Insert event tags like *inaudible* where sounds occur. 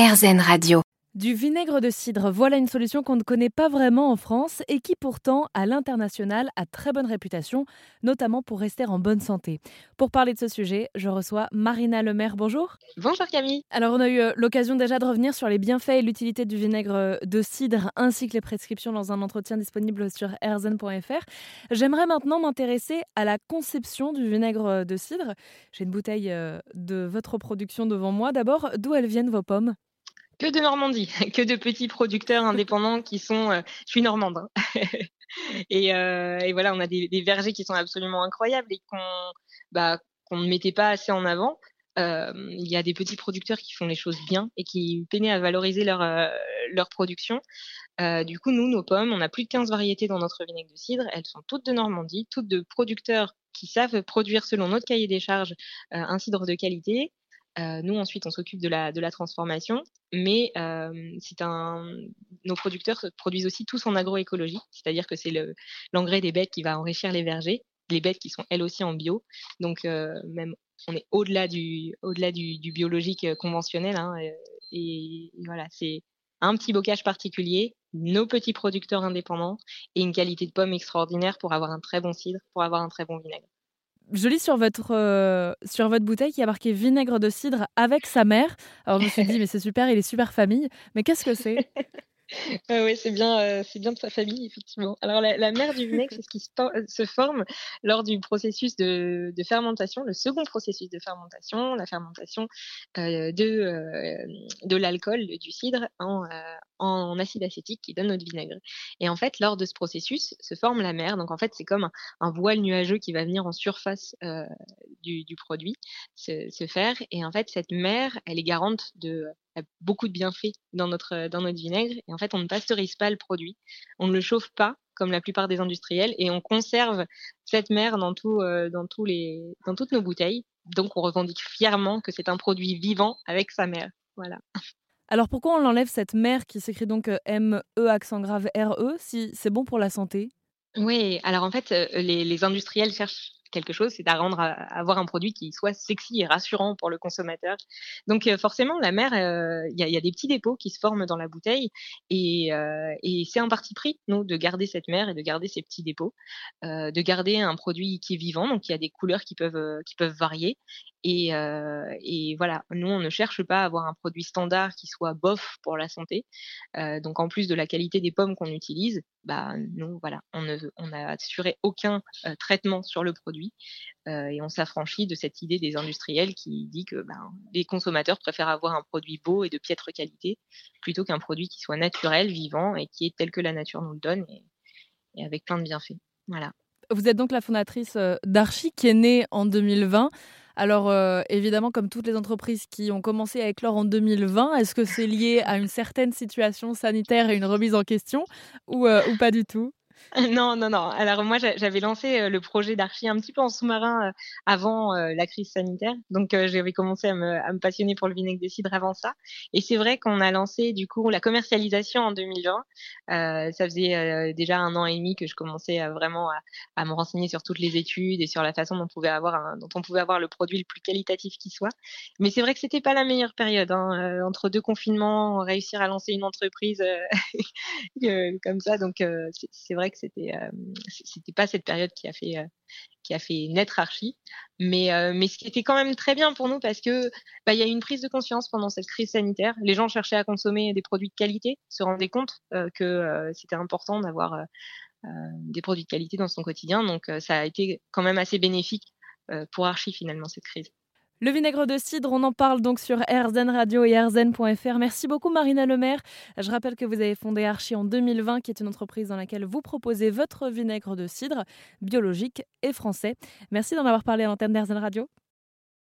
RZN Radio. Du vinaigre de cidre, voilà une solution qu'on ne connaît pas vraiment en France et qui pourtant, à l'international, a très bonne réputation, notamment pour rester en bonne santé. Pour parler de ce sujet, je reçois Marina Lemaire. Bonjour. Bonjour Camille. Alors on a eu euh, l'occasion déjà de revenir sur les bienfaits et l'utilité du vinaigre euh, de cidre ainsi que les prescriptions dans un entretien disponible sur erzen.fr. J'aimerais maintenant m'intéresser à la conception du vinaigre euh, de cidre. J'ai une bouteille de votre production devant moi. D'abord, d'où elles viennent vos pommes? Que de Normandie, *laughs* que de petits producteurs indépendants qui sont. Euh, je suis normande. Hein. *laughs* et, euh, et, voilà, on a des, vergers qui sont absolument incroyables et qu'on bah, ne mettait pas assez en avant. Euh, il y a des petits producteurs qui font les choses bien et qui peinaient à valoriser leur, leur production. Du coup, nous, nos pommes, on a plus de 15 variétés dans notre vinaigre de cidre. Elles sont toutes de Normandie, toutes de producteurs qui savent produire selon notre cahier des charges un cidre de qualité euh, nous, ensuite, on s'occupe de la, de la transformation, mais euh, un, nos producteurs produisent aussi tous en agroécologie, c'est-à-dire que c'est l'engrais des bêtes qui va enrichir les vergers, les bêtes qui sont elles aussi en bio. Donc, euh, même, on est au-delà du, au-delà du, du biologique conventionnel. Hein, et, voilà, c'est un petit bocage particulier, nos petits producteurs indépendants et une qualité de pomme extraordinaire pour avoir un très bon cidre, pour avoir un très bon vinaigre je lis sur votre, euh, sur votre bouteille qui a marqué vinaigre de cidre avec sa mère. Alors je me suis dit, *laughs* mais c'est super, il est super famille. Mais qu'est-ce que c'est? Oui, c'est bien, euh, bien de sa famille, effectivement. Alors, la, la mère du vinaigre, c'est ce qui se, se, forme lors du processus de, fermentation, le second processus de fermentation, la fermentation euh, de, euh, de l'alcool, du cidre, en, euh, en, acide acétique qui donne notre vinaigre. Et en fait, lors de ce processus, se forme la mer. Donc, en fait, c'est comme un, voile nuageux qui va venir en surface euh, du, du, produit se, se, faire. Et en fait, cette mer, elle est garante de a beaucoup de bienfaits dans notre, dans notre vinaigre. Et en fait, on ne pasteurise pas le produit. On ne le chauffe pas, comme la plupart des industriels, et on conserve cette mer dans, tout, euh, dans, tous les, dans toutes nos bouteilles. Donc, on revendique fièrement que c'est un produit vivant avec sa mer. Voilà. Alors, pourquoi on enlève cette mer qui s'écrit donc euh, M-E accent grave R-E si c'est bon pour la santé? Oui, alors en fait, euh, les, les industriels cherchent quelque chose, c'est à à, avoir un produit qui soit sexy et rassurant pour le consommateur. Donc euh, forcément, la mer, euh, il y, a, y, a, des petits dépôts qui se forment dans la bouteille et, euh, et c'est un parti pris, nous, de garder cette mer et de garder ces petits dépôts, euh, de garder un produit qui est vivant, donc il y a des couleurs qui peuvent, qui peuvent varier. Et, euh, et, voilà, nous, on ne cherche pas à avoir un produit standard qui soit bof pour la santé. Euh, donc, en plus de la qualité des pommes qu'on utilise, bah, nous, voilà, on n'a assuré aucun euh, traitement sur le produit. Et on s'affranchit de cette idée des industriels qui dit que ben, les consommateurs préfèrent avoir un produit beau et de piètre qualité plutôt qu'un produit qui soit naturel, vivant et qui est tel que la nature nous le donne et, avec plein de bienfaits. Voilà. Vous êtes donc la fondatrice d'Archie qui est née en 2020. Alors euh, évidemment, comme toutes les entreprises qui ont commencé à éclore en 2020, est-ce que c'est lié à une certaine situation sanitaire et une remise en question ou, euh, ou pas du tout? *laughs* Non, non, non. Alors moi, j'avais lancé le projet d'archi un petit peu en sous-marin avant la crise sanitaire. Donc j'avais commencé à me, à me, passionner pour le vinaigre de cidre avant ça. Et c'est vrai qu'on a lancé du coup la commercialisation en 2020. Euh, ça faisait déjà un an et demi que je commençais à, vraiment à, me renseigner sur toutes les études et sur la façon dont on pouvait avoir, un, dont on pouvait avoir le produit le plus qualitatif qui soit. Mais c'est vrai que c'était pas la meilleure période. Hein. entre deux confinements, réussir à lancer une entreprise *laughs* comme ça. Donc c'est vrai que c'était euh, c'était pas cette période qui a fait euh, qui naître Archie, mais euh, mais ce qui était quand même très bien pour nous parce que bah il y a eu une prise de conscience pendant cette crise sanitaire. Les gens cherchaient à consommer des produits de qualité, se rendaient compte que c'était important d'avoir des produits de qualité dans son quotidien. Donc ça a été quand même assez bénéfique pour Archie finalement cette crise. Le vinaigre de cidre, on en parle donc sur RZN Radio et RZN.fr. Merci beaucoup Marina Lemaire. Je rappelle que vous avez fondé Archie en 2020, qui est une entreprise dans laquelle vous proposez votre vinaigre de cidre biologique et français. Merci d'en avoir parlé à l'antenne d'RZN Radio.